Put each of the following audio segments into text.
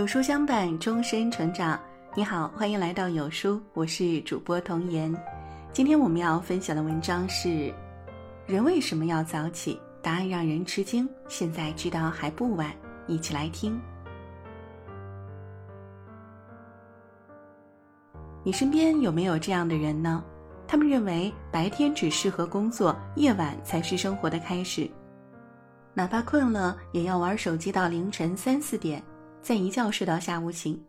有书相伴，终身成长。你好，欢迎来到有书，我是主播童言。今天我们要分享的文章是：人为什么要早起？答案让人吃惊。现在知道还不晚，一起来听。你身边有没有这样的人呢？他们认为白天只适合工作，夜晚才是生活的开始。哪怕困了，也要玩手机到凌晨三四点，再一觉睡到下午醒。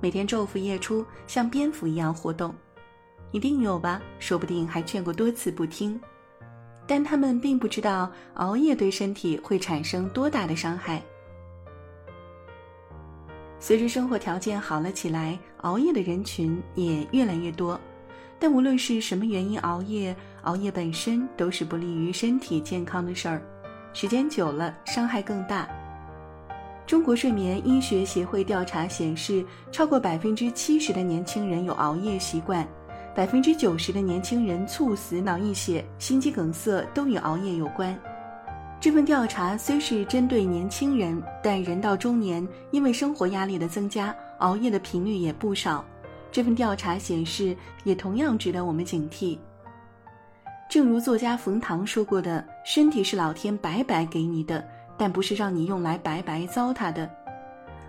每天昼伏夜出，像蝙蝠一样活动。一定有吧？说不定还劝过多次不听。但他们并不知道熬夜对身体会产生多大的伤害。随着生活条件好了起来，熬夜的人群也越来越多。但无论是什么原因熬夜，熬夜本身都是不利于身体健康的事儿。时间久了，伤害更大。中国睡眠医学协会调查显示，超过百分之七十的年轻人有熬夜习惯，百分之九十的年轻人猝死、脑溢血、心肌梗塞都与熬夜有关。这份调查虽是针对年轻人，但人到中年，因为生活压力的增加，熬夜的频率也不少。这份调查显示，也同样值得我们警惕。正如作家冯唐说过的：“身体是老天白白给你的，但不是让你用来白白糟蹋的。”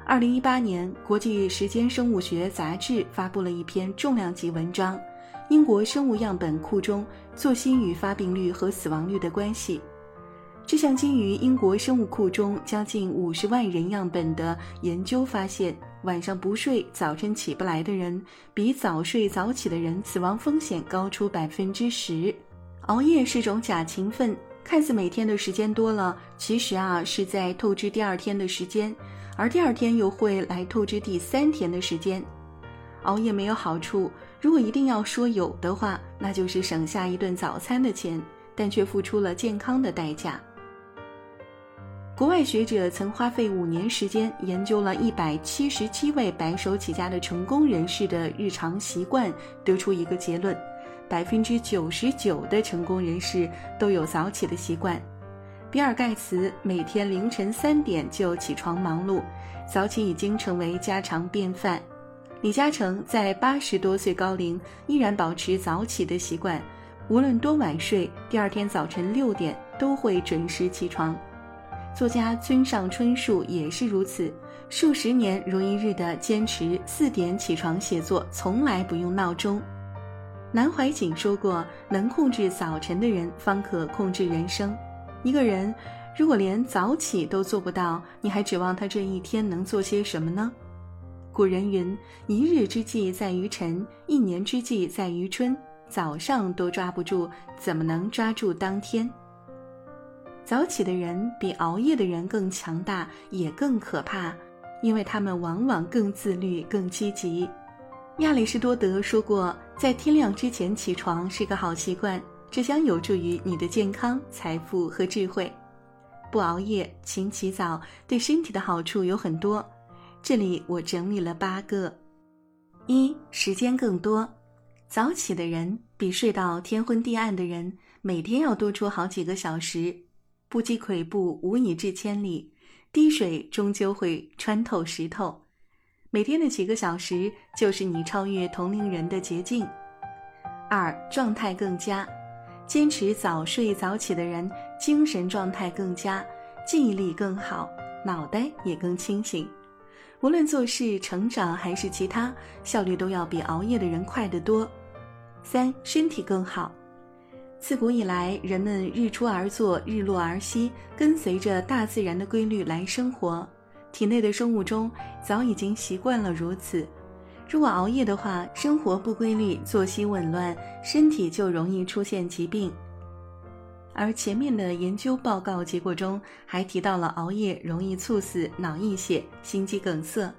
二零一八年，国际时间生物学杂志发布了一篇重量级文章《英国生物样本库中作息与发病率和死亡率的关系》。这项基于英国生物库中将近五十万人样本的研究发现，晚上不睡、早晨起不来的人，比早睡早起的人死亡风险高出百分之十。熬夜是种假勤奋，看似每天的时间多了，其实啊是在透支第二天的时间，而第二天又会来透支第三天的时间。熬夜没有好处，如果一定要说有的话，那就是省下一顿早餐的钱，但却付出了健康的代价。国外学者曾花费五年时间研究了一百七十七位白手起家的成功人士的日常习惯，得出一个结论。百分之九十九的成功人士都有早起的习惯。比尔·盖茨每天凌晨三点就起床忙碌，早起已经成为家常便饭。李嘉诚在八十多岁高龄依然保持早起的习惯，无论多晚睡，第二天早晨六点都会准时起床。作家村上春树也是如此，数十年如一日的坚持四点起床写作，从来不用闹钟。南怀瑾说过：“能控制早晨的人，方可控制人生。一个人如果连早起都做不到，你还指望他这一天能做些什么呢？”古人云：“一日之计在于晨，一年之计在于春。”早上都抓不住，怎么能抓住当天？早起的人比熬夜的人更强大，也更可怕，因为他们往往更自律、更积极。亚里士多德说过。在天亮之前起床是个好习惯，这将有助于你的健康、财富和智慧。不熬夜，勤起早，对身体的好处有很多。这里我整理了八个：一、时间更多，早起的人比睡到天昏地暗的人每天要多出好几个小时。不积跬步，无以至千里，滴水终究会穿透石头。每天的几个小时就是你超越同龄人的捷径。二，状态更佳，坚持早睡早起的人，精神状态更佳，记忆力更好，脑袋也更清醒。无论做事、成长还是其他，效率都要比熬夜的人快得多。三，身体更好，自古以来，人们日出而作，日落而息，跟随着大自然的规律来生活。体内的生物钟早已经习惯了如此。如果熬夜的话，生活不规律，作息紊乱，身体就容易出现疾病。而前面的研究报告结果中还提到了熬夜容易猝死、脑溢血、心肌梗塞。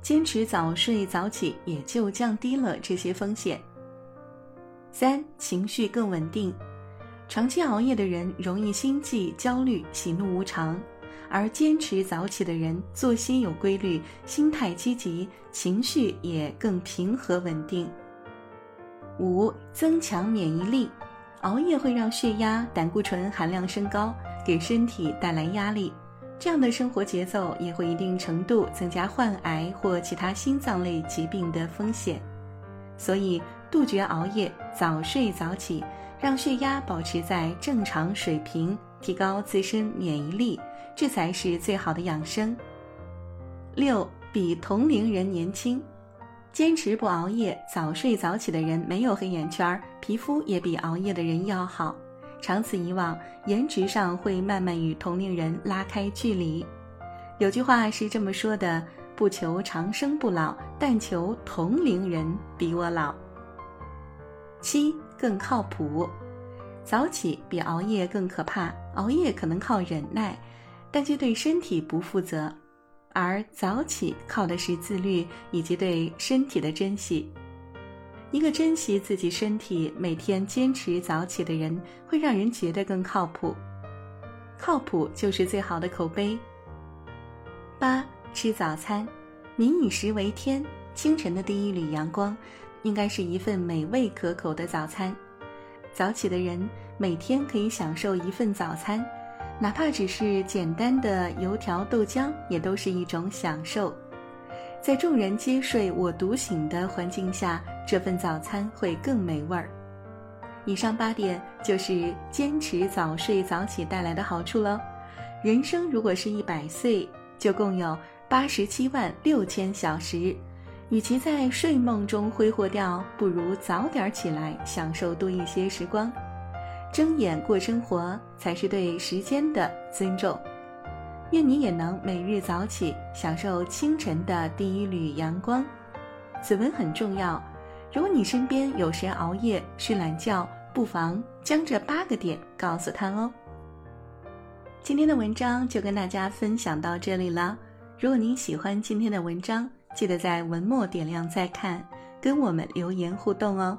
坚持早睡早起，也就降低了这些风险。三、情绪更稳定。长期熬夜的人容易心悸、焦虑、喜怒无常。而坚持早起的人，作息有规律，心态积极，情绪也更平和稳定。五、增强免疫力。熬夜会让血压、胆固醇含量升高，给身体带来压力。这样的生活节奏也会一定程度增加患癌或其他心脏类疾病的风险。所以，杜绝熬夜，早睡早起，让血压保持在正常水平，提高自身免疫力，这才是最好的养生。六，比同龄人年轻。坚持不熬夜、早睡早起的人没有黑眼圈，皮肤也比熬夜的人要好。长此以往，颜值上会慢慢与同龄人拉开距离。有句话是这么说的：“不求长生不老，但求同龄人比我老。”七更靠谱，早起比熬夜更可怕。熬夜可能靠忍耐，但却对身体不负责。而早起靠的是自律以及对身体的珍惜。一个珍惜自己身体、每天坚持早起的人，会让人觉得更靠谱。靠谱就是最好的口碑。八吃早餐，民以食为天。清晨的第一缕阳光，应该是一份美味可口的早餐。早起的人每天可以享受一份早餐。哪怕只是简单的油条、豆浆，也都是一种享受。在众人皆睡我独醒的环境下，这份早餐会更美味儿。以上八点就是坚持早睡早起带来的好处喽。人生如果是一百岁，就共有八十七万六千小时。与其在睡梦中挥霍掉，不如早点起来，享受多一些时光。睁眼过生活，才是对时间的尊重。愿你也能每日早起，享受清晨的第一缕阳光。此文很重要，如果你身边有谁熬夜睡懒觉，不妨将这八个点告诉他哦。今天的文章就跟大家分享到这里了。如果您喜欢今天的文章，记得在文末点亮再看，跟我们留言互动哦。